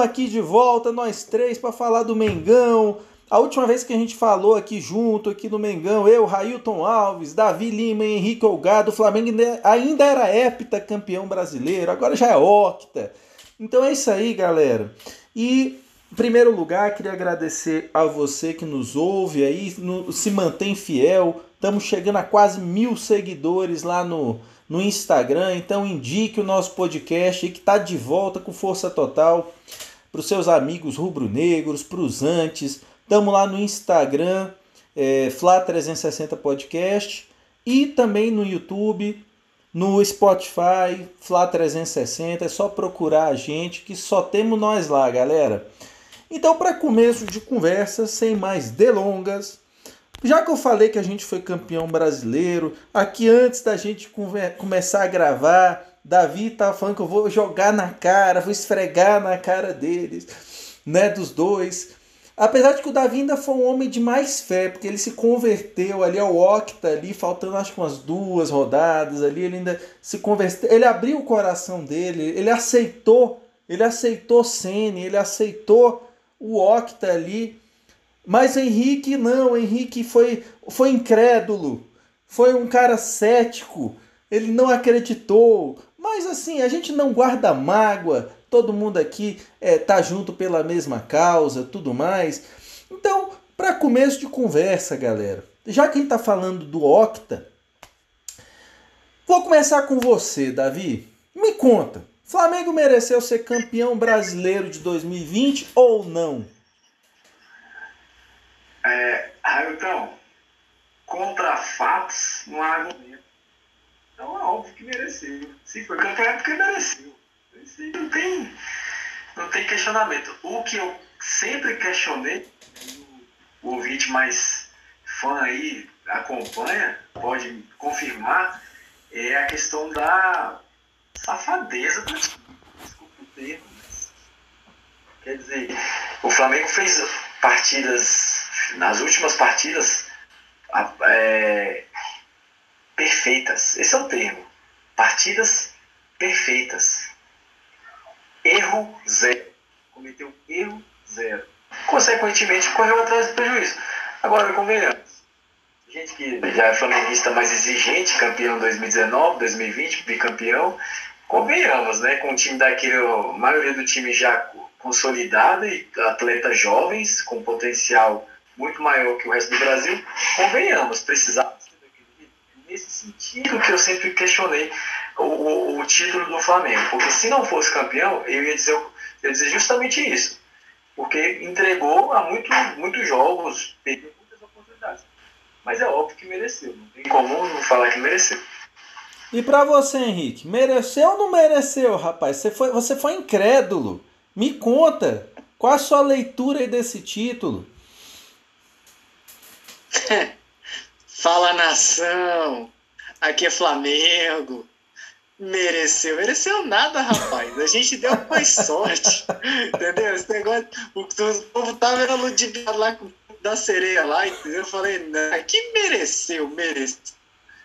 estamos aqui de volta, nós três, para falar do Mengão. A última vez que a gente falou aqui junto, aqui no Mengão, eu, Railton Alves, Davi Lima Henrique Olgado, o Flamengo ainda era hepta campeão brasileiro, agora já é octa. Então é isso aí, galera. E em primeiro lugar, queria agradecer a você que nos ouve aí, no, se mantém fiel. Estamos chegando a quase mil seguidores lá no, no Instagram. Então indique o nosso podcast aí que está de volta com força total para os seus amigos rubro-negros, para os antes. Estamos lá no Instagram, é, Fla360 Podcast e também no YouTube, no Spotify, Fla360. É só procurar a gente que só temos nós lá, galera. Então, para começo de conversa, sem mais delongas, já que eu falei que a gente foi campeão brasileiro, aqui antes da gente começar a gravar, Davi estava falando que eu vou jogar na cara, vou esfregar na cara deles, né, dos dois. Apesar de que o Davi ainda foi um homem de mais fé, porque ele se converteu ali ao Octa, ali, faltando acho que umas duas rodadas ali, ele ainda se converteu, ele abriu o coração dele, ele aceitou, ele aceitou Sene, ele aceitou o Octa ali. Mas Henrique não, Henrique foi, foi incrédulo, foi um cara cético, ele não acreditou. Mas assim, a gente não guarda mágoa, todo mundo aqui é, tá junto pela mesma causa, tudo mais. Então, para começo de conversa, galera, já que a gente tá falando do Octa, vou começar com você, Davi. Me conta, Flamengo mereceu ser campeão brasileiro de 2020 ou não? É, Hamilton, contra fatos não há. Então é óbvio que mereceu. Se foi campeão é porque mereceu. Isso não tem, não tem questionamento. O que eu sempre questionei, o ouvinte mais fã aí acompanha, pode confirmar, é a questão da safadeza do time. Desculpa o termo, mas. Quer dizer, o Flamengo fez partidas, nas últimas partidas, é, perfeitas. Esse é o termo. Partidas perfeitas. Erro zero. Cometeu erro zero. Consequentemente, correu atrás do prejuízo. Agora, convenhamos. Gente que já é flamenguista mais exigente, campeão 2019, 2020, bicampeão, convenhamos, né? Com o time daquele, a maioria do time já consolidado e atletas jovens com potencial muito maior que o resto do Brasil, convenhamos, precisava nesse sentido que eu sempre questionei o, o, o, título do Flamengo, porque se não fosse campeão, eu ia dizer, eu ia dizer justamente isso, porque entregou a muito, muitos jogos, perdeu muitas oportunidades, mas é óbvio que mereceu, não tem como não falar que mereceu. E para você, Henrique, mereceu ou não mereceu, rapaz? Você foi, você foi incrédulo. Me conta, qual a sua leitura aí desse título? Fala nação, aqui é Flamengo. Mereceu, mereceu nada, rapaz. A gente deu mais sorte. Entendeu? Esse negócio, o, o povo tava ludibriado lá com da sereia lá, entendeu? Eu falei, não, que mereceu, mereceu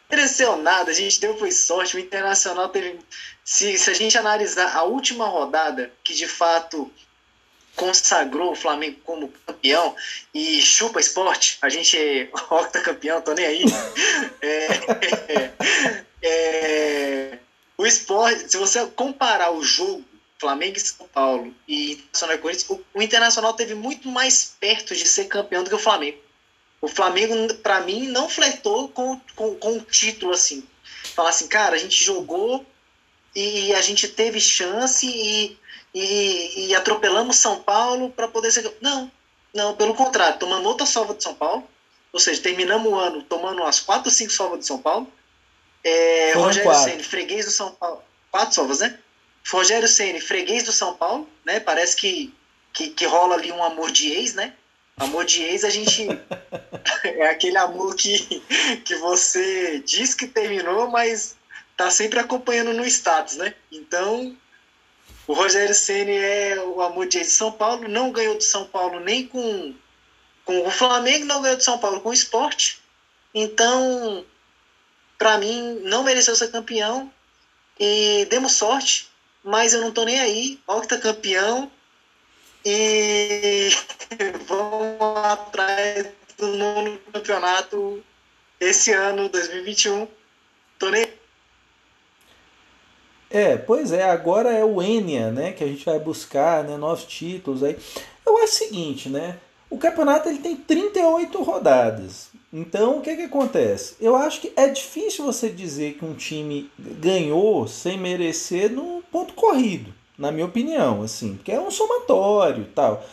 mereceu nada, a gente deu foi sorte. O Internacional teve. Se, se a gente analisar a última rodada, que de fato consagrou o Flamengo como campeão e chupa esporte, a gente é octacampeão, tô nem aí. é, é, é, o esporte, se você comparar o jogo Flamengo e São Paulo e Internacional e Corinthians, o, o Internacional teve muito mais perto de ser campeão do que o Flamengo. O Flamengo, para mim, não flertou com, com, com o título assim. Falar assim, cara, a gente jogou e a gente teve chance e, e, e atropelamos São Paulo para poder ser. Não, não, pelo contrário, tomando outra salva de São Paulo, ou seja, terminamos o ano tomando umas quatro ou cinco salvas de São Paulo. É, Rogério Ceni, freguês do São Paulo. Quatro salvas, né? Rogério Ceni, freguês do São Paulo, né? Parece que, que, que rola ali um amor de ex, né? Amor de ex, a gente. é aquele amor que, que você diz que terminou, mas tá sempre acompanhando no status, né? Então, o Rogério Ceni é o amor de São Paulo, não ganhou de São Paulo nem com, com o Flamengo, não ganhou de São Paulo com o esporte. Então, para mim, não mereceu ser campeão e demos sorte, mas eu não tô nem aí. Octa campeão e vamos atrás do nono campeonato esse ano, 2021. Tô nem é, pois é, agora é o Enia, né, que a gente vai buscar, né, novos títulos aí. Eu acho o seguinte, né, o campeonato ele tem 38 rodadas. Então, o que que acontece? Eu acho que é difícil você dizer que um time ganhou sem merecer no ponto corrido, na minha opinião, assim, porque é um somatório e tal.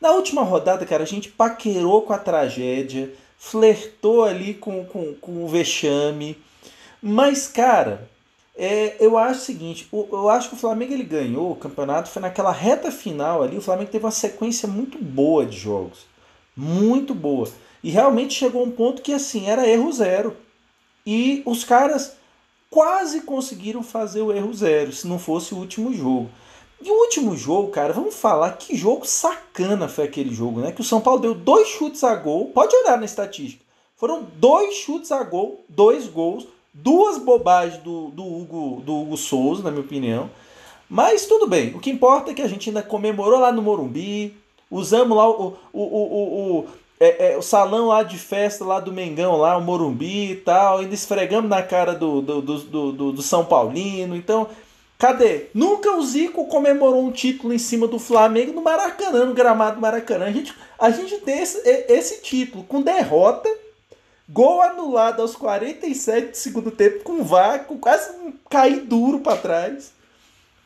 Na última rodada, cara, a gente paquerou com a tragédia, flertou ali com, com, com o vexame, mas, cara, é, eu acho o seguinte, eu acho que o Flamengo ele ganhou o campeonato, foi naquela reta final ali, o Flamengo teve uma sequência muito boa de jogos. Muito boa. E realmente chegou um ponto que assim, era erro zero. E os caras quase conseguiram fazer o erro zero, se não fosse o último jogo. E o último jogo, cara, vamos falar que jogo sacana foi aquele jogo, né? Que o São Paulo deu dois chutes a gol. Pode olhar na estatística. Foram dois chutes a gol, dois gols duas bobagens do, do, Hugo, do Hugo Souza, na minha opinião. Mas tudo bem, o que importa é que a gente ainda comemorou lá no Morumbi, usamos lá o, o, o, o, é, é, o salão lá de festa lá do Mengão, lá, o Morumbi e tal, ainda esfregamos na cara do, do, do, do, do São Paulino. Então, cadê? Nunca o Zico comemorou um título em cima do Flamengo no Maracanã, no gramado Maracanã. A gente, a gente tem esse, esse título com derrota Gol anulado aos 47 do segundo tempo com com quase cair duro para trás.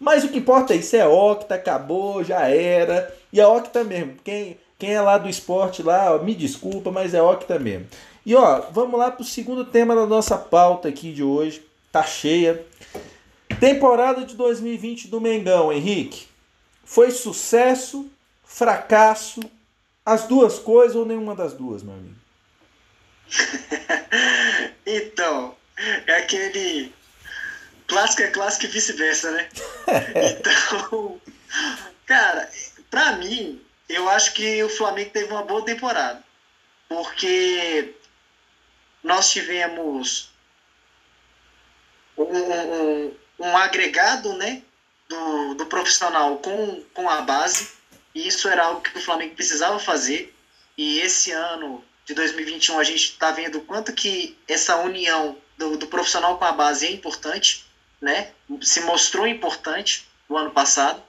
Mas o que importa é isso, é Octa, acabou, já era. E é Octa mesmo. Quem, quem é lá do esporte lá, ó, me desculpa, mas é Octa mesmo. E ó, vamos lá pro segundo tema da nossa pauta aqui de hoje. Tá cheia. Temporada de 2020 do Mengão, Henrique. Foi sucesso, fracasso, as duas coisas ou nenhuma das duas, meu amigo? então, é aquele clássico é clássico e vice-versa, né? então, cara, pra mim, eu acho que o Flamengo teve uma boa temporada. Porque nós tivemos um, um, um agregado, né? Do, do profissional com, com a base. E isso era algo que o Flamengo precisava fazer. E esse ano de 2021 a gente está vendo o quanto que essa união do, do, profissional com a base é importante, né? Se mostrou importante no ano passado.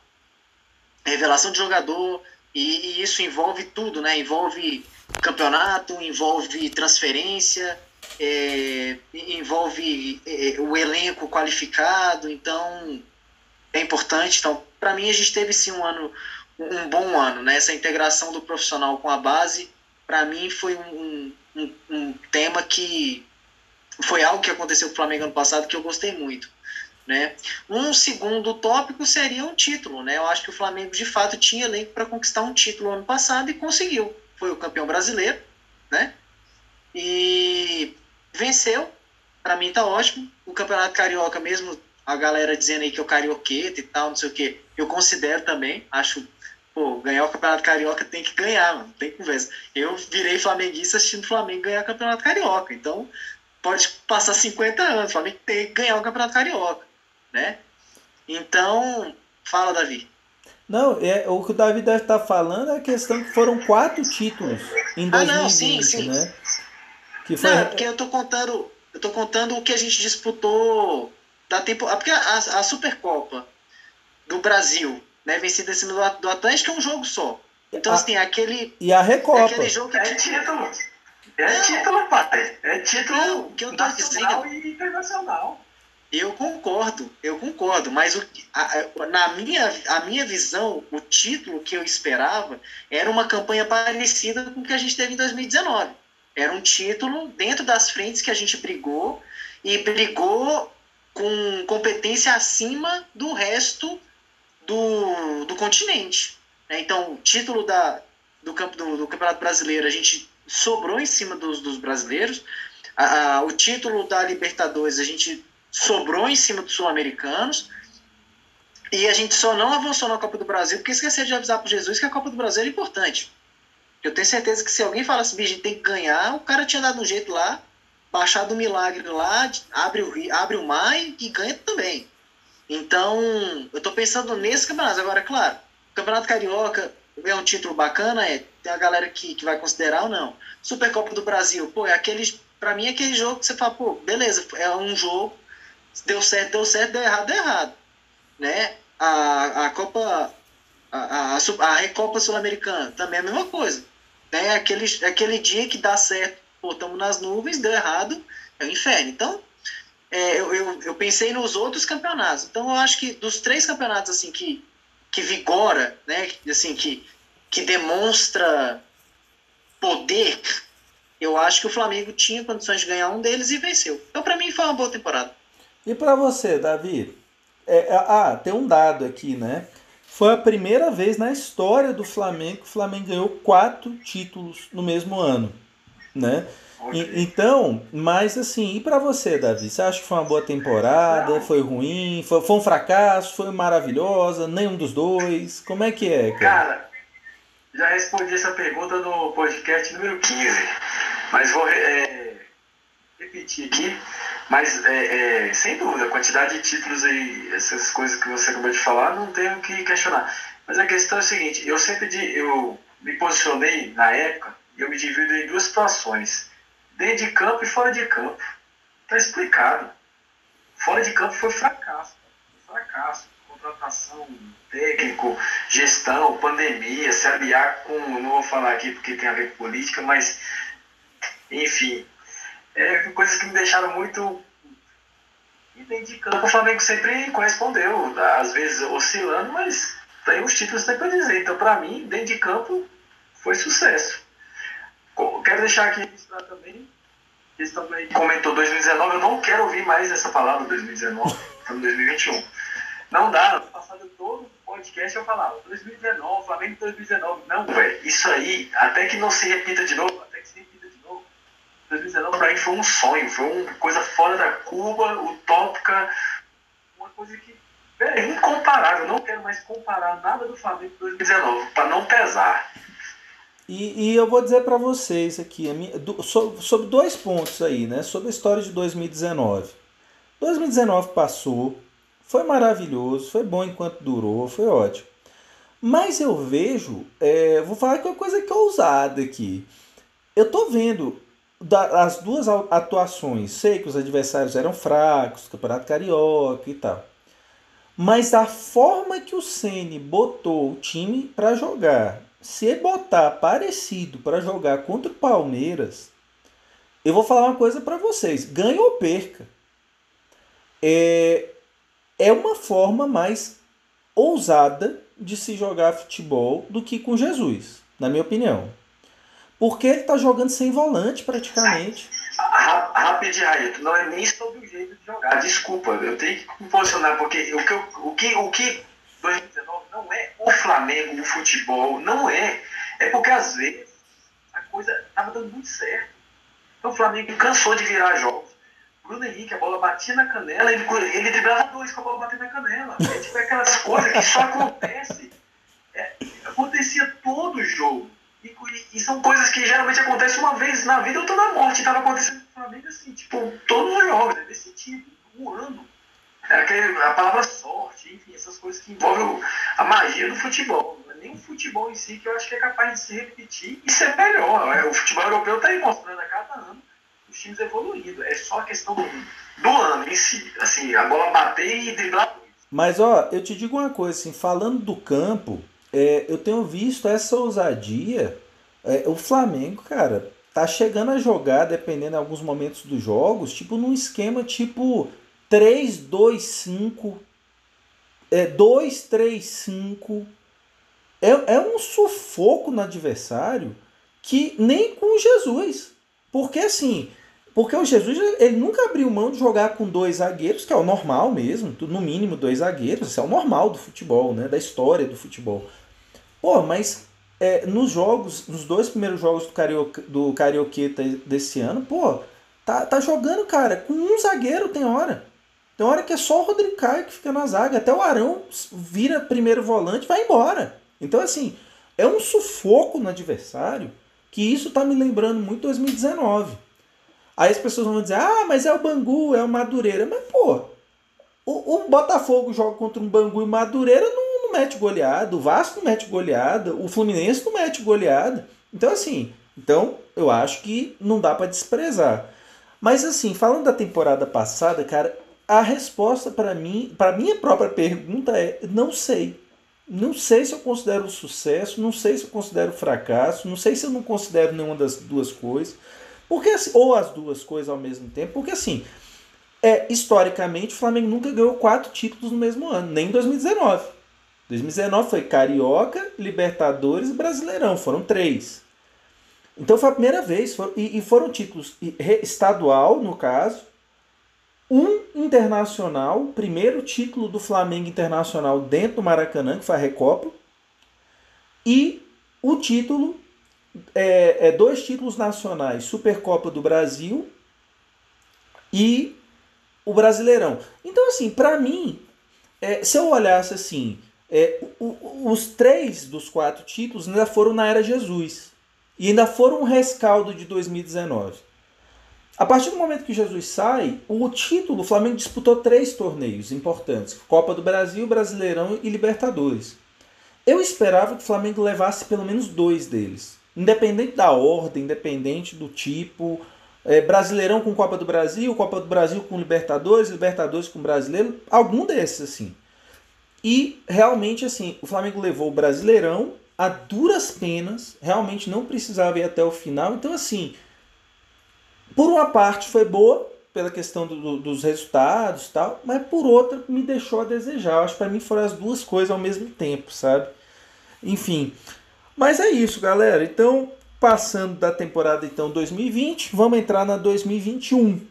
Revelação de jogador, e, e isso envolve tudo, né? Envolve campeonato, envolve transferência, é, envolve é, o elenco qualificado, então é importante. Então, para mim, a gente teve sim um ano, um bom ano, né? Essa integração do profissional com a base para mim foi um, um, um, tema que foi algo que aconteceu com o Flamengo ano passado que eu gostei muito. Né? Um segundo tópico seria um título. Né? Eu acho que o Flamengo de fato tinha elenco para conquistar um título ano passado e conseguiu. Foi o campeão brasileiro né? e venceu. Para mim tá ótimo. O Campeonato Carioca, mesmo a galera dizendo aí que é o carioqueta e tal, não sei o que, eu considero também. Acho pô, ganhar o Campeonato Carioca tem que ganhar, mano, tem conversa. Eu virei flamenguista assistindo o Flamengo ganhar o Campeonato Carioca, então pode passar 50 anos, o Flamengo tem que ganhar o Campeonato Carioca, né? Então, fala, Davi. Não, é, o que o Davi deve estar falando é a questão que foram quatro títulos em 2020, ah, não, sim, sim. né? Que foi... Não, é porque eu tô contando, eu tô contando o que a gente disputou da tempo, porque a, a Supercopa do Brasil né, vencido em cima do, do Atlético é um jogo só. Então, a, assim, aquele. E a Recopa. Aquele jogo que é título. É título, pai. É título que eu tô nacional dizendo, e internacional. Eu concordo, eu concordo, mas o, a, na minha, a minha visão, o título que eu esperava era uma campanha parecida com o que a gente teve em 2019. Era um título dentro das frentes que a gente brigou e brigou com competência acima do resto do, do continente. Né? Então, o título da, do, do, do, Campeonato Brasileiro, a gente sobrou em cima dos, dos brasileiros. A, a, o título da Libertadores, a gente sobrou em cima dos sul-americanos. E a gente só não avançou na Copa do Brasil porque esqueceu de avisar para Jesus que a Copa do Brasil é importante. Eu tenho certeza que se alguém falasse, assim, a gente tem que ganhar, o cara tinha dado um jeito lá baixar do milagre lá, abre o, abre o mar e, e ganha também. Então, eu tô pensando nesse campeonato. Agora, claro, o Campeonato Carioca é um título bacana, é, tem a galera que, que vai considerar ou não. Supercopa do Brasil, pô, é aquele, pra mim é aquele jogo que você fala, pô, beleza, é um jogo, deu certo, deu certo, deu errado, deu errado. Né? A, a Copa, a, a, a Recopa Sul-Americana, também é a mesma coisa. Né? Aquele, aquele dia que dá certo, pô, estamos nas nuvens, deu errado, é o inferno. Então, é, eu, eu, eu, pensei nos outros campeonatos. Então, eu acho que dos três campeonatos assim que, que vigora, né, assim, que, que demonstra poder, eu acho que o Flamengo tinha condições de ganhar um deles e venceu. Então, para mim, foi uma boa temporada. E para você, Davi? É, é, ah, tem um dado aqui, né? Foi a primeira vez na história do Flamengo que o Flamengo ganhou quatro títulos no mesmo ano, né? E, então, mas assim, e para você, Davi? Você acha que foi uma boa temporada? Foi ruim? Foi, foi um fracasso? Foi maravilhosa? Nenhum dos dois? Como é que é, cara? Cara, já respondi essa pergunta no podcast número 15, mas vou é, repetir aqui. Mas, é, é, sem dúvida, a quantidade de títulos e essas coisas que você acabou de falar, não tenho o que questionar. Mas a questão é a seguinte: eu sempre eu me posicionei na época, e eu me divido em duas situações dentro de campo e fora de campo. Está explicado. Fora de campo foi fracasso. Foi fracasso. Contratação, técnico, gestão, pandemia, Série A com. Não vou falar aqui porque tem a ver com política, mas. Enfim. É coisas que me deixaram muito. E dentro de campo o Flamengo sempre correspondeu. Às vezes oscilando, mas tem os títulos tem para dizer. Então, para mim, dentro de campo, foi sucesso. Quero deixar aqui também, eles também comentou 2019, eu não quero ouvir mais essa palavra 2019, estamos em 2021. Não dá, no passado todo podcast eu falava 2019, Flamengo 2019. Não, velho, isso aí, até que não se repita de novo, até que se repita de novo. 2019 pra mim foi um sonho, foi uma coisa fora da curva, utópica, uma coisa que é incomparável. Eu não quero mais comparar nada do Flamengo com 2019, para não pesar. E, e eu vou dizer para vocês aqui, minha, do, sobre, dois pontos aí, né? Sobre a história de 2019. 2019 passou, foi maravilhoso, foi bom enquanto durou, foi ótimo. Mas eu vejo, é, vou falar que é uma coisa que é ousada aqui. Eu tô vendo da, as duas atuações, sei que os adversários eram fracos, Campeonato Carioca e tal. Mas a forma que o Ceni botou o time para jogar se botar parecido para jogar contra o Palmeiras, eu vou falar uma coisa para vocês: ganhe ou perca. É, é uma forma mais ousada de se jogar futebol do que com Jesus, na minha opinião. Porque ele está jogando sem volante praticamente. Rapidinho, Raito, não é nem sobre o jeito de jogar. Desculpa, eu tenho que me posicionar, porque o que, o que, o que 2019 não é o Flamengo, o futebol, não é. É porque às vezes a coisa estava dando muito certo. Então o Flamengo cansou de virar jogos. Bruno Henrique, a bola batia na canela, ele, ele driblava dois com a bola batendo na canela. É tipo aquelas coisas que só acontece. É, acontecia todo jogo. E, e, são coisas que geralmente acontecem uma vez na vida ou toda a morte. Estava acontecendo com o Flamengo assim, tipo, todos os jogos, é desse tipo, voando. É aquele, a palavra sorte, enfim, essas coisas que envolvem a magia do futebol. Não é nem o futebol em si que eu acho que é capaz de se repetir e ser melhor. É, o futebol europeu está aí mostrando a cada ano os times evoluindo. É só a questão do, do ano em si. Assim, a bola bater e driblar. Mas ó, eu te digo uma coisa, assim, falando do campo, é, eu tenho visto essa ousadia. É, o Flamengo, cara, tá chegando a jogar, dependendo de alguns momentos dos jogos, tipo num esquema tipo 3, 2, 5. É 2, 3, 5. É, é um sufoco no adversário que nem com Jesus. Porque assim, porque o Jesus ele nunca abriu mão de jogar com dois zagueiros, que é o normal mesmo, no mínimo dois zagueiros, isso é o normal do futebol, né, da história do futebol. Pô, mas é, nos jogos, nos dois primeiros jogos do, Carioca, do Carioqueta desse ano, pô, tá, tá jogando, cara, com um zagueiro tem hora. Tem hora que é só o Rodrigo Caio que fica na zaga. Até o Arão vira primeiro volante vai embora. Então, assim, é um sufoco no adversário que isso tá me lembrando muito 2019. Aí as pessoas vão dizer, ah, mas é o Bangu, é o Madureira. Mas, pô, o, o Botafogo joga contra um Bangu e Madureira não, não mete goleada, o Vasco não mete goleada, o Fluminense não mete goleada. Então, assim, então eu acho que não dá para desprezar. Mas, assim, falando da temporada passada, cara, a resposta para mim, para minha própria pergunta é: não sei. Não sei se eu considero sucesso, não sei se eu considero fracasso, não sei se eu não considero nenhuma das duas coisas. Porque assim, ou as duas coisas ao mesmo tempo, porque assim, é, historicamente o Flamengo nunca ganhou quatro títulos no mesmo ano, nem em 2019. 2019 foi Carioca, Libertadores e Brasileirão, foram três. Então foi a primeira vez, e foram títulos estadual, no caso, um internacional, primeiro título do Flamengo internacional dentro do Maracanã, que foi a Recopa, e o título é, é, dois títulos nacionais, Supercopa do Brasil e o Brasileirão. Então, assim, para mim, é, se eu olhasse assim, é, o, os três dos quatro títulos ainda foram na era Jesus. E ainda foram um rescaldo de 2019. A partir do momento que Jesus sai, o título, o Flamengo disputou três torneios importantes: Copa do Brasil, Brasileirão e Libertadores. Eu esperava que o Flamengo levasse pelo menos dois deles. Independente da ordem, independente do tipo. É, Brasileirão com Copa do Brasil, Copa do Brasil com Libertadores, Libertadores com Brasileiro, algum desses assim. E realmente assim, o Flamengo levou o Brasileirão a duras penas, realmente não precisava ir até o final. Então assim, por uma parte foi boa pela questão do, do, dos resultados tal, mas por outra me deixou a desejar. Eu acho que para mim foram as duas coisas ao mesmo tempo, sabe? Enfim, mas é isso, galera. Então, passando da temporada então 2020, vamos entrar na 2021.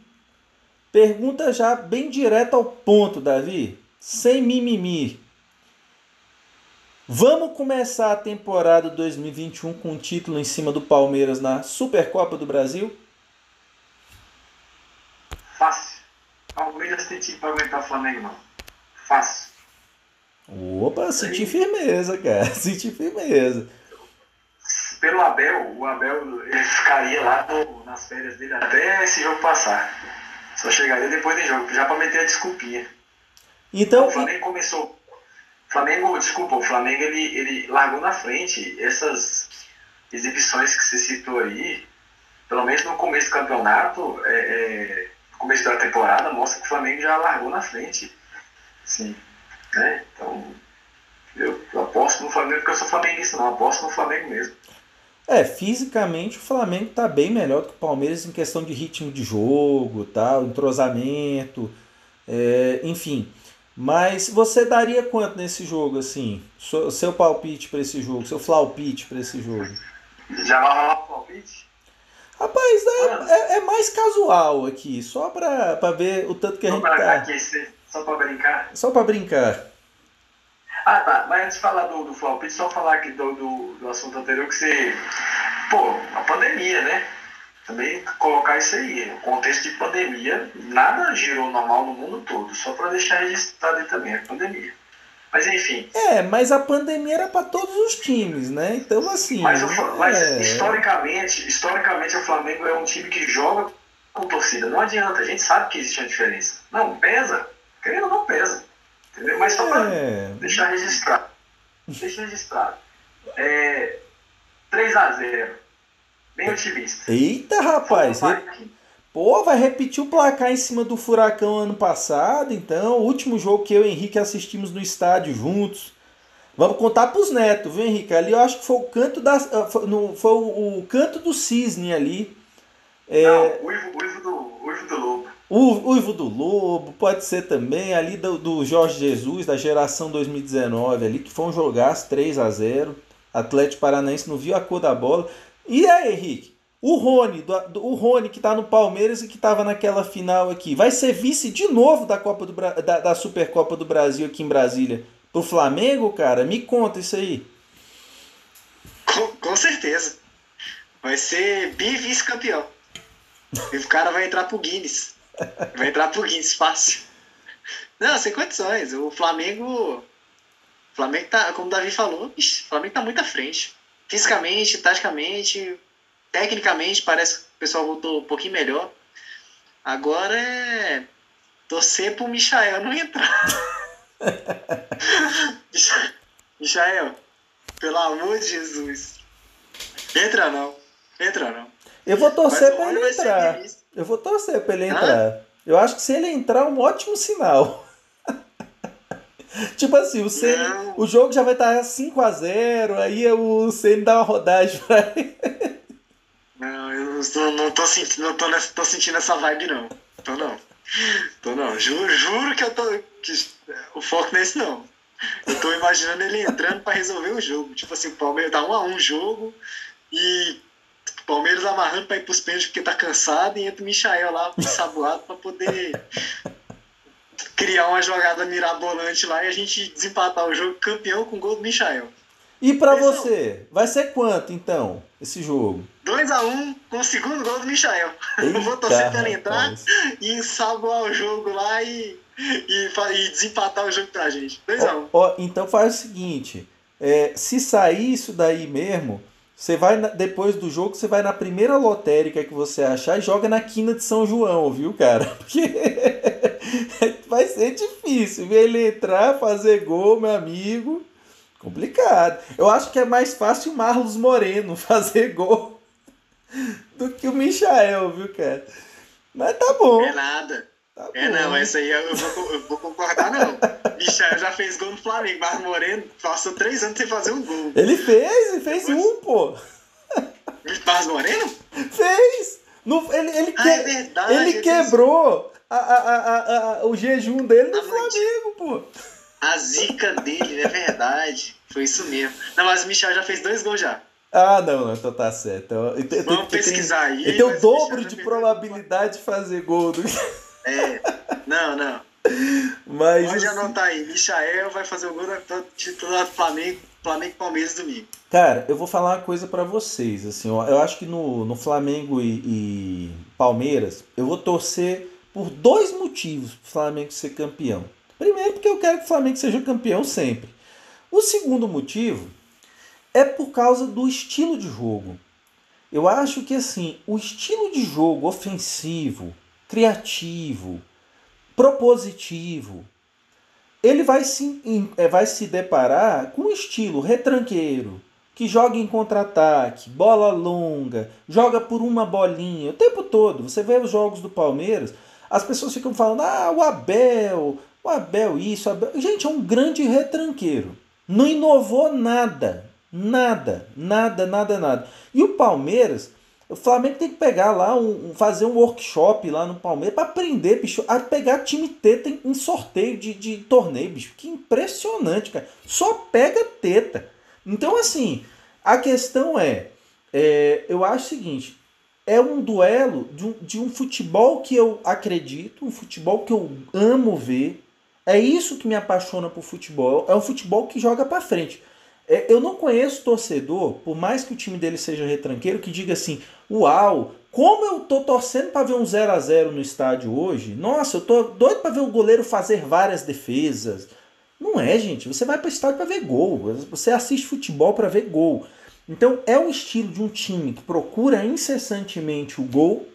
Pergunta já bem direta ao ponto, Davi, sem mimimi. Vamos começar a temporada 2021 com um título em cima do Palmeiras na Supercopa do Brasil? Fácil. Palmeiras tem time para aguentar o Flamengo, não. Fácil. Opa, senti firmeza, cara. Senti firmeza pelo Abel, o Abel ele ficaria lá no, nas férias dele até esse jogo passar. Só chegaria depois do jogo, já para meter a desculpinha. Então, o Flamengo começou. Flamengo, desculpa, o Flamengo ele, ele largou na frente essas exibições que você citou aí, pelo menos no começo do campeonato, é, é, começo da temporada, mostra que o Flamengo já largou na frente. Sim. Né? Então, eu, eu aposto no Flamengo porque eu sou flamenguista, não, aposto no Flamengo mesmo. É, fisicamente o Flamengo está bem melhor do que o Palmeiras em questão de ritmo de jogo, tal, entrosamento, é, enfim. Mas você daria quanto nesse jogo, assim? Seu, seu palpite para esse jogo, seu flaupite para esse jogo? Já vai rolar o palpite? Rapaz, é, é, é, mais casual aqui, só para ver o tanto que a gente tá... Aquecer, só para brincar? Só para brincar. Ah, tá. Mas antes de falar do, do Flopit, só falar aqui do, do, do, assunto anterior que você. Pô, a pandemia, né? Também colocar isso aí. O contexto de pandemia, nada girou normal no mundo todo. Só para deixar registrado aí também, a pandemia. Mas enfim. É, mas a pandemia era para todos os times, né? Então assim. Mas, o, mas é... historicamente, historicamente o Flamengo é um time que joga com torcida. Não adianta, a gente sabe que existe uma diferença. Não, pesa. Querendo ou não pesa. Entendeu? Mas só para é. deixar registrado. Deixa registrado. É, 3x0. Bem otimista. Eita, rapaz. Pô, vai repetir o placar em cima do Furacão ano passado, então. O último jogo que eu e o Henrique assistimos no estádio juntos. Vamos contar pros netos, viu, Henrique? Ali eu acho que foi o canto da. Ah, foi o, canto do cisne ali. É... Não, o uivo, uivo, do, uivo do lobo. O Uivo do Lobo, pode ser também ali do, do Jorge Jesus, da geração 2019 ali, que foi um jogaço 3 a 0 Atlético Paranaense não viu a cor da bola. E aí, Henrique? O Rony, do, do, o Rony que está no Palmeiras e que estava naquela final aqui, vai ser vice de novo da Copa do da, da Supercopa do Brasil aqui em Brasília pro Flamengo, cara? Me conta isso aí. Com, com certeza. Vai ser bi-vice-campeão. E o cara vai entrar pro Guinness. Vai entrar pro Guinness fácil. Não, sem condições. O Flamengo. Flamengo tá, como o Davi falou, o Flamengo tá muito à frente. Fisicamente, taticamente, tecnicamente, parece que o pessoal voltou um pouquinho melhor. Agora é torcer pro Michael não entrar. Michael, pelo amor de Jesus. Entra não. Entra não. Eu vou torcer para ele entrar. Eu vou torcer para ele entrar. Eu acho que se ele entrar é um ótimo sinal. tipo assim, o, o jogo já vai estar 5x0, aí o CN dá uma rodagem pra ele. Não, não, não, tô, sentindo, não tô, nessa, tô sentindo essa vibe, não. Tô não. Tô não. Juro, juro que eu tô. Que, o foco nesse não. Eu tô imaginando ele entrando para resolver o jogo. Tipo assim, o Palmeiras dá um a um jogo e o Palmeiras amarrando para ir pros pênaltis porque tá cansado e entra o Michael lá saboado para poder criar uma jogada mirabolante lá e a gente desempatar o jogo campeão com o gol do Michael. E para você, vai ser quanto então, esse jogo? 2x1 um, com o segundo gol do Michael. Eita, Eu vou torcer pra ele entrar rapaz. e ensaboar o jogo lá e, e, e desempatar o jogo pra gente. 2x1. Um. Ó, então faz o seguinte: é, se sair isso daí mesmo, você vai depois do jogo, você vai na primeira lotérica que você achar e joga na quina de São João, viu, cara? Porque vai ser difícil ver ele entrar, fazer gol, meu amigo. Complicado. Eu acho que é mais fácil o Marlos Moreno fazer gol do que o Michael, viu, cara? Mas tá bom. É nada. Tá é bom. não, essa aí eu vou, eu vou concordar, não. Michael já fez gol no Flamengo, Marlos Moreno passou três anos sem fazer um gol. Ele fez, ele fez Depois... um, pô. Marlos Moreno? Fez! No, ele ele, ah, que... é verdade, ele quebrou a, a, a, o jejum dele no Flamengo, pô. A zica dele, é verdade. Foi isso mesmo. Não, mas o Michel já fez dois gols já. Ah, não, não, então tá certo. Então, Vamos pesquisar tem, aí. Ele tem o dobro de probabilidade de fazer gol do É, não, não. Mas, Pode assim... anotar aí, Michael vai fazer o gol do titular do Flamengo, Flamengo Palmeiras domingo. Cara, eu vou falar uma coisa para vocês, assim, ó, eu acho que no, no Flamengo e, e Palmeiras, eu vou torcer por dois motivos pro Flamengo ser campeão. Primeiro, porque eu quero que o Flamengo seja campeão sempre. O segundo motivo é por causa do estilo de jogo. Eu acho que assim, o estilo de jogo ofensivo, criativo, propositivo, ele vai se, é, vai se deparar com um estilo retranqueiro, que joga em contra-ataque, bola longa, joga por uma bolinha o tempo todo. Você vê os jogos do Palmeiras, as pessoas ficam falando: ah, o Abel, o Abel isso, o Abel... Gente, é um grande retranqueiro. Não inovou nada. Nada, nada, nada, nada. E o Palmeiras, o Flamengo tem que pegar lá, um, fazer um workshop lá no Palmeiras para aprender, bicho, a pegar time teta em, em sorteio de, de torneio, bicho. Que impressionante, cara. Só pega teta. Então, assim, a questão é, é eu acho o seguinte, é um duelo de um, de um futebol que eu acredito, um futebol que eu amo ver, é isso que me apaixona por futebol. É um futebol que joga para frente. É, eu não conheço torcedor, por mais que o time dele seja retranqueiro, que diga assim: Uau, como eu tô torcendo para ver um 0 a 0 no estádio hoje. Nossa, eu tô doido para ver o goleiro fazer várias defesas. Não é, gente. Você vai para o estádio para ver gol. Você assiste futebol para ver gol. Então é o estilo de um time que procura incessantemente o gol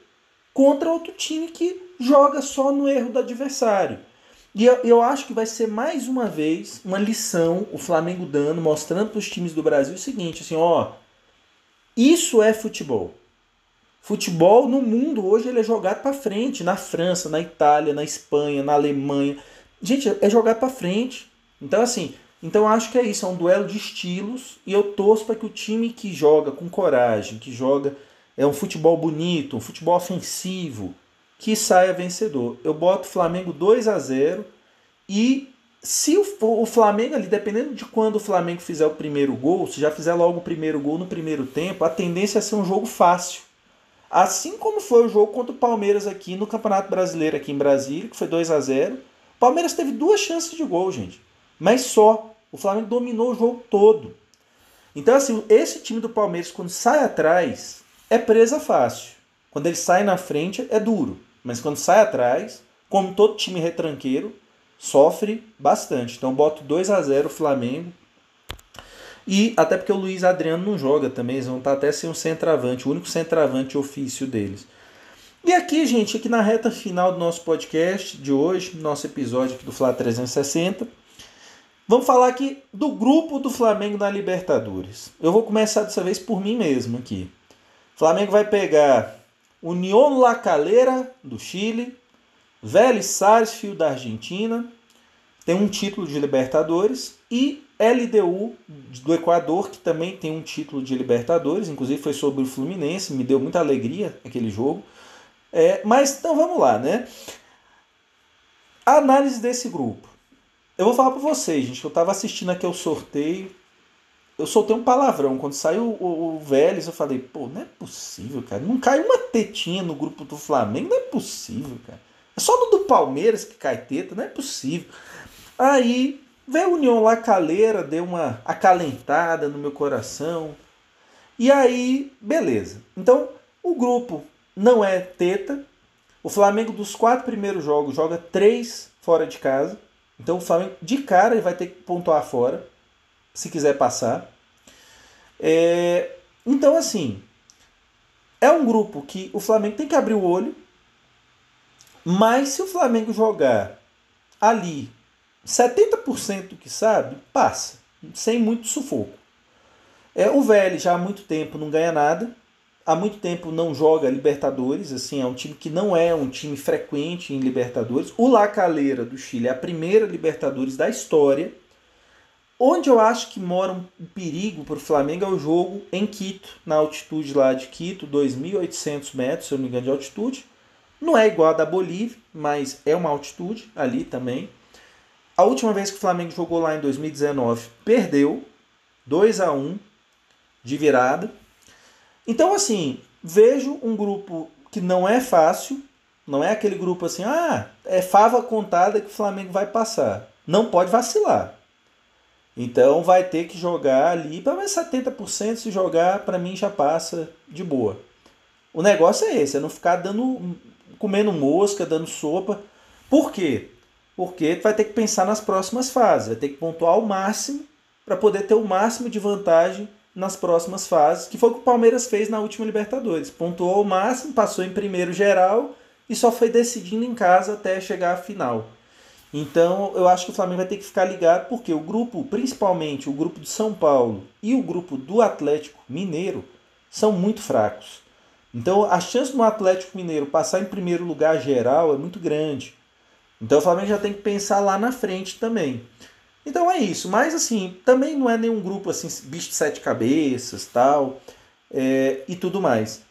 contra outro time que joga só no erro do adversário. E eu, eu acho que vai ser mais uma vez uma lição o Flamengo dando, mostrando para os times do Brasil o seguinte, assim, ó, isso é futebol. Futebol no mundo hoje ele é jogado para frente, na França, na Itália, na Espanha, na Alemanha. Gente, é jogado para frente. Então assim, então acho que é isso, é um duelo de estilos e eu torço para que o time que joga com coragem, que joga é um futebol bonito, um futebol ofensivo, que saia vencedor. Eu boto Flamengo 2 a 0 e se o, Flamengo ali, dependendo de quando o Flamengo fizer o primeiro gol, se já fizer logo o primeiro gol no primeiro tempo, a tendência é ser um jogo fácil. Assim como foi o jogo contra o Palmeiras aqui no Campeonato Brasileiro aqui em Brasília, que foi 2 a 0 O Palmeiras teve duas chances de gol, gente. Mas só. O Flamengo dominou o jogo todo. Então, assim, esse time do Palmeiras, quando sai atrás, é presa fácil. Quando ele sai na frente, é duro. Mas quando sai atrás, como todo time retranqueiro, sofre bastante. Então boto 2 a 0 o Flamengo. E até porque o Luiz Adriano não joga também, eles vão estar até sem um centroavante, o único centroavante ofício deles. E aqui, gente, aqui na reta final do nosso podcast de hoje, nosso episódio aqui do Fla 360, vamos falar aqui do grupo do Flamengo na Libertadores. Eu vou começar dessa vez por mim mesmo aqui. O Flamengo vai pegar União La Calera do Chile, Vélez Sarsfield da Argentina, tem um título de Libertadores e LDU do Equador, que também tem um título de Libertadores, inclusive foi sobre o Fluminense, me deu muita alegria aquele jogo. É, mas então vamos lá, né? A análise desse grupo. Eu vou falar para vocês, gente, eu estava assistindo aqui o sorteio. Eu soltei um palavrão. Quando saiu o, o Vélez, eu falei, pô, não é possível, cara. Não cai uma tetinha no grupo do Flamengo, não é possível, cara. É só no do Palmeiras que cai teta, não é possível. Aí veio a União lá caleira, deu uma acalentada no meu coração. E aí, beleza. Então, o grupo não é teta. O Flamengo, dos quatro primeiros jogos, joga três fora de casa. Então, o Flamengo, de cara, ele vai ter que pontuar fora, se quiser passar. É... Então, assim, é um grupo que o Flamengo tem que abrir o olho. Mas se o Flamengo jogar ali 70% do que sabe, passa, sem muito sufoco. É, o VL já há muito tempo não ganha nada há muito tempo não joga Libertadores, assim, é um time que não é um time frequente em Libertadores. O La Calera do Chile é a primeira Libertadores da história. Onde eu acho que mora um perigo para o Flamengo é o jogo em Quito, na altitude lá de Quito, 2.800 metros, se eu não me engano, de altitude. Não é igual a da Bolívia, mas é uma altitude ali também. A última vez que o Flamengo jogou lá em 2019, perdeu 2 a 1 de virada. Então, assim, vejo um grupo que não é fácil, não é aquele grupo assim, ah, é fava contada que o Flamengo vai passar. Não pode vacilar. Então vai ter que jogar ali, pelo menos 70% se jogar, para mim já passa de boa. O negócio é esse, é não ficar dando comendo mosca, dando sopa. Por quê? Porque vai ter que pensar nas próximas fases, vai ter que pontuar o máximo para poder ter o máximo de vantagem nas próximas fases, que foi o que o Palmeiras fez na última Libertadores. Pontuou ao máximo, passou em primeiro geral e só foi decidindo em casa até chegar à final. Então eu acho que o Flamengo vai ter que ficar ligado, porque o grupo, principalmente o grupo de São Paulo e o grupo do Atlético Mineiro, são muito fracos. Então a chance do Atlético Mineiro passar em primeiro lugar geral é muito grande. Então o Flamengo já tem que pensar lá na frente também. Então é isso, mas assim, também não é nenhum grupo assim, bicho de sete cabeças tal, é, e tudo mais.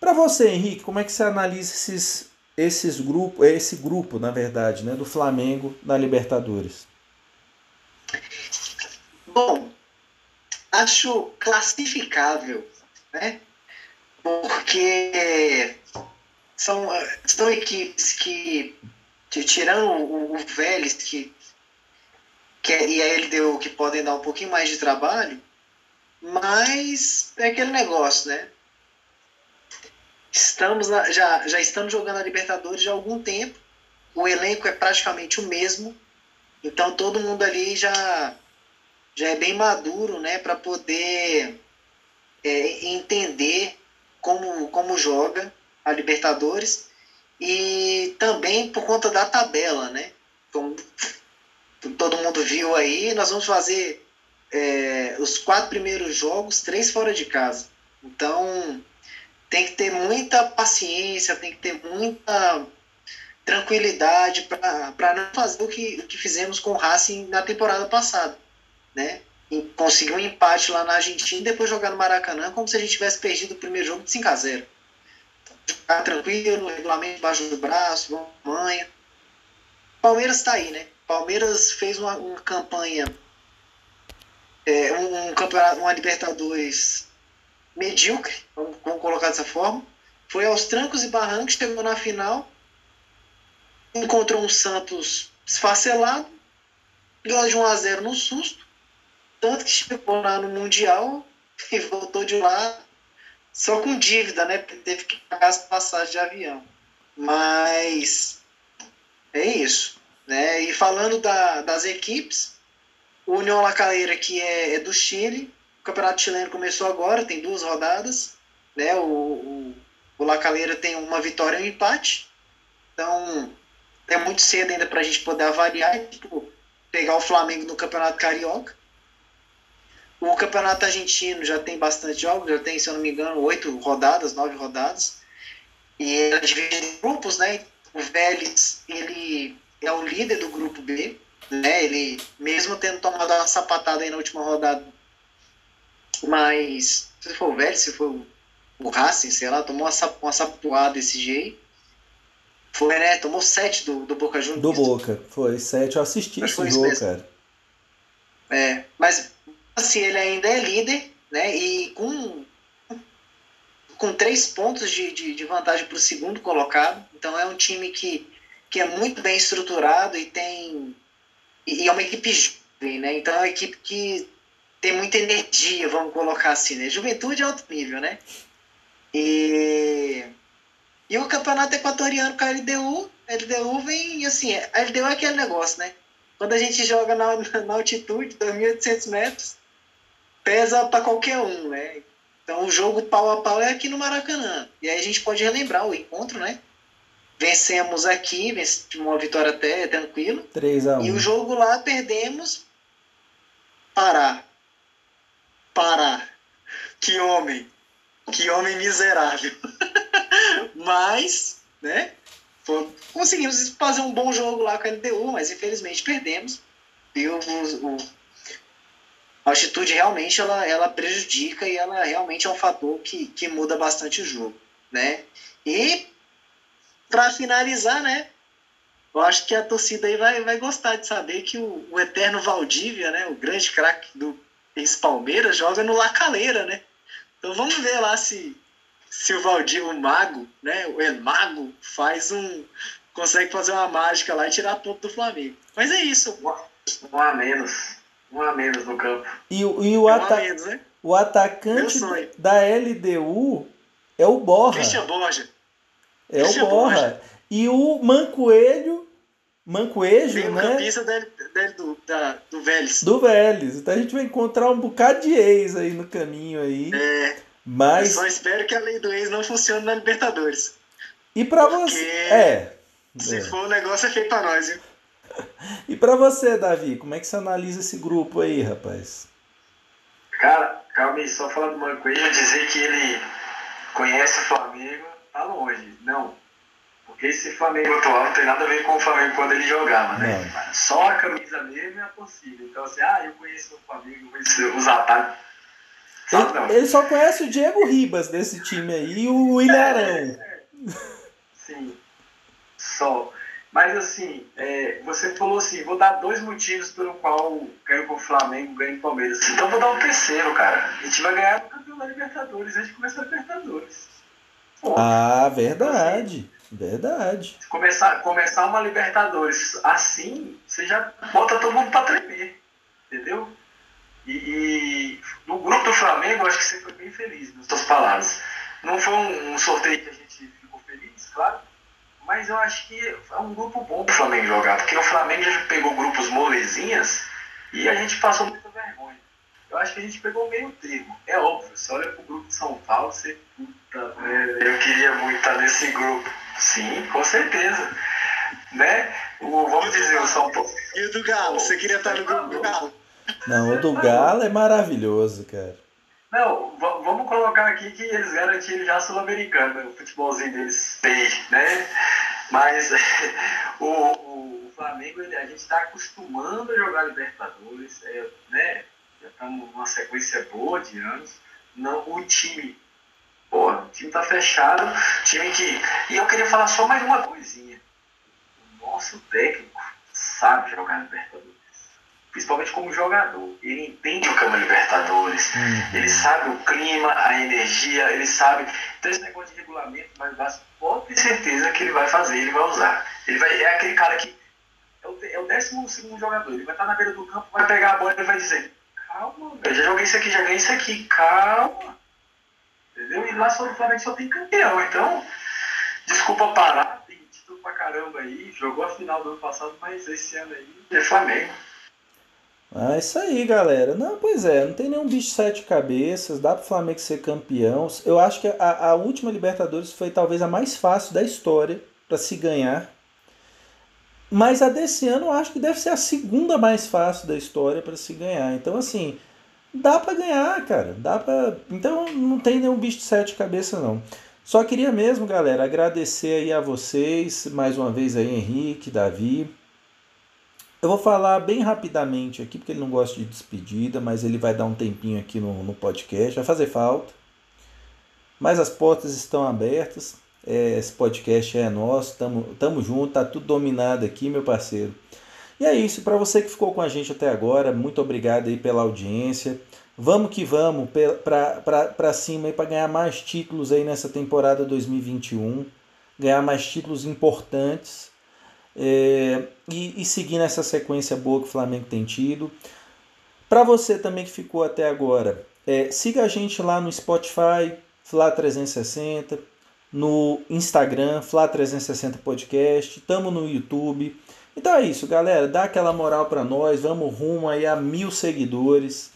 Para você, Henrique, como é que você analisa esses, esses grupos, esse grupo, na verdade, né, do Flamengo na Libertadores? Bom, acho classificável, né? Porque são, são equipes que, tirando o, o Vélez, que que, é, e aí ele deu que podem dar um pouquinho mais de trabalho, mas é aquele negócio, né? Estamos já, já estamos jogando a Libertadores há algum tempo, o elenco é praticamente o mesmo, então todo mundo ali já, já é bem maduro, né, para poder é, entender como, como joga a Libertadores e também por conta da tabela, né? Como todo mundo viu aí, nós vamos fazer é, os quatro primeiros jogos, três fora de casa. Então tem que ter muita paciência, tem que ter muita tranquilidade para não fazer o que, o que fizemos com o Racing na temporada passada, né? Conseguir um empate lá na Argentina e depois jogar no Maracanã como se a gente tivesse perdido o primeiro jogo de 5 a 0 Ficar tranquilo, regulamento debaixo do braço, vamos manha. Palmeiras está aí, né? Palmeiras fez uma, uma campanha, é, um, um, campeonato, uma Libertadores medíocre, vamos, colocar dessa forma. Foi aos trancos e barrancos, chegou na final, encontrou um Santos esfacelado, ganhou de 1 a 0 no susto, tanto que chegou lá no Mundial e voltou de lá só com dívida, né? Teve que pagar as passagens de avião. Mas é isso. Né? E falando da, das equipes, o União La Calera, que é, é, do Chile, o Campeonato Chileno começou agora, tem duas rodadas. Né? O, o, O Lacaleira tem uma vitória e um empate. Então, é muito cedo ainda para a gente poder avaliar, tipo, pegar o Flamengo no Campeonato Carioca. O Campeonato Argentino já tem bastante jogos, já tem, se eu não me engano, oito rodadas, nove rodadas. E é dividido em grupos, né? O Vélez, ele é o líder do grupo B, né? Ele, mesmo tendo tomado uma sapatada aí na última rodada, mas se for o Vélez, se for o Racing, sei lá, tomou uma, uma sapuada desse jeito. Foi, né? Tomou sete do, do Boca Juniors. Do Boca, foi sete. Eu assisti esse jogo, cara. É, mas assim, ele ainda é líder, né? E com, com três pontos de, de, de vantagem para o segundo colocado. Então é um time que, que é muito bem estruturado e tem. E é uma equipe jovem, né? Então é uma equipe que tem muita energia, vamos colocar assim, né? Juventude é alto nível, né? E, e o campeonato equatoriano com a LDU, a LDU vem assim, a LDU é aquele negócio, né? Quando a gente joga na, na altitude, 2.800 metros, pesa para qualquer um, né? Então o jogo pau a pau é aqui no Maracanã. E aí a gente pode relembrar o encontro, né? Vencemos aqui, vencemos uma vitória até tranquilo. 3 a 1. E o jogo lá perdemos. Pará. Pará. Que homem. Que homem miserável. mas, né? Conseguimos fazer um bom jogo lá com a LDU, mas infelizmente perdemos. E o, o, a altitude realmente ela, ela prejudica e ela realmente é um fator que, que muda bastante o jogo, né? E para finalizar, né? Eu acho que a torcida aí vai, vai gostar de saber que o, o eterno Valdívia, né? O grande craque do ex-Palmeiras, joga no Lacaleira, né? Então vamos ver lá se, se o Valdívia, o mago, né? O El Mago faz um... consegue fazer uma mágica lá e tirar ponto do Flamengo. Mas é isso. Um a menos. Um a menos no campo. E, e o, ata menos, né? o atacante da LDU é o Borra. Christian Borja. É Christian o Borra. Borja. E o Mancoelho, Mancoejo, Tem né? campista da, da, do, da, do Vélez. Do Vélez. Então a gente vai encontrar um bocado de ex aí no caminho aí. É. Mas... Eu só espero que a lei do ex não funcione na Libertadores. E pra você... É. Se é. for o negócio é feito pra nós, viu? E para você, Davi, como é que você analisa esse grupo aí, rapaz? Cara, calma aí, só falar do Mancoelho, dizer que ele conhece o Flamengo, tá longe. Não. Porque esse Flamengo atual não tem nada a ver com o Flamengo quando ele jogava, né? Não. Só a camisa mesmo é possível. Então, assim, ah, eu conheço o Flamengo, conheço os atalhos. Ele, ele, só conhece o Diego Ribas desse time aí e o Ilharão. É, é. Sim, só. Mas assim, é, você falou assim, vou dar dois motivos pelo qual quero que o Flamengo ganhe o Palmeiras. Então vou dar um terceiro, cara. A gente vai ganhar o campeão da Libertadores antes de começar a Libertadores. Pô, ah, verdade. Verdade. Começar, começar uma Libertadores assim, você já bota todo mundo pra tremer. Entendeu? E, e no grupo do Flamengo, acho que você foi bem feliz nas suas palavras. Não foi um, um sorteio que a gente ficou feliz, claro mas eu acho que é um grupo bom pro Flamengo jogar, porque o Flamengo já pegou grupos molezinhas e a gente passou muita vergonha. Eu acho que a gente pegou meio termo. É óbvio, você olha pro grupo de São Paulo, você puta, eu queria muito estar nesse grupo. Sim, com certeza. Né? O, vamos dizer, o São Paulo. E o do Galo, você queria estar no grupo do Galo? Não, o do Galo é maravilhoso, cara. Não, vamos colocar aqui que eles garantiram já a Sul-Americana, o futebolzinho deles tem, né? Mas o, o, Flamengo, ele, a gente está acostumando a jogar Libertadores, é, né? Já estamos numa sequência boa de anos. Não, o time, pô, o time tá fechado, time que. E eu queria falar só mais uma coisinha. O nosso técnico sabe jogar Libertadores principalmente como jogador. Ele entende o que é uma Libertadores, uhum. ele sabe o clima, a energia, ele sabe. Então, esse negócio de regulamento, mas pode ter certeza que ele vai fazer, ele vai usar. Ele vai, é aquele cara que é o, é o décimo segundo jogador. Ele vai estar na beira do campo, vai pegar a bola e vai dizer: Calma, eu já joguei isso aqui, já ganhei isso aqui, calma. Lá só no Flamengo só tem campeão. Então, desculpa parar, tem título pra caramba aí. Jogou a final do ano passado, mas esse ano aí é Flamengo. Ah, isso aí, galera. Não, pois é, não tem nenhum bicho sete cabeças, dá pro Flamengo ser campeão. Eu acho que a, a última Libertadores foi talvez a mais fácil da história para se ganhar. Mas a desse ano eu acho que deve ser a segunda mais fácil da história para se ganhar. Então, assim, dá para ganhar, cara. Dá para. Então, não tem nenhum bicho de sete cabeças, não. Só queria mesmo, galera, agradecer aí a vocês, mais uma vez aí, Henrique, Davi. Eu vou falar bem rapidamente aqui, porque ele não gosta de despedida, mas ele vai dar um tempinho aqui no, no podcast, vai fazer falta. Mas as portas estão abertas, é, esse podcast é nosso, tamo, tamo junto, tá tudo dominado aqui, meu parceiro. E é isso, para você que ficou com a gente até agora, muito obrigado aí pela audiência. Vamos que vamos para cima para ganhar mais títulos aí nessa temporada 2021, ganhar mais títulos importantes é, e, e seguir nessa sequência boa que o Flamengo tem tido. Para você também que ficou até agora, é, siga a gente lá no Spotify, Fla360, no Instagram, Fla360 Podcast, estamos no YouTube. Então é isso, galera. Dá aquela moral para nós. Vamos rumo aí a mil seguidores.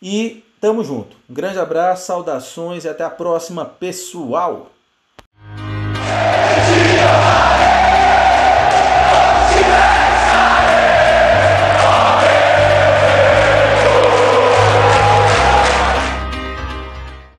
E tamo junto. Um grande abraço, saudações e até a próxima, pessoal!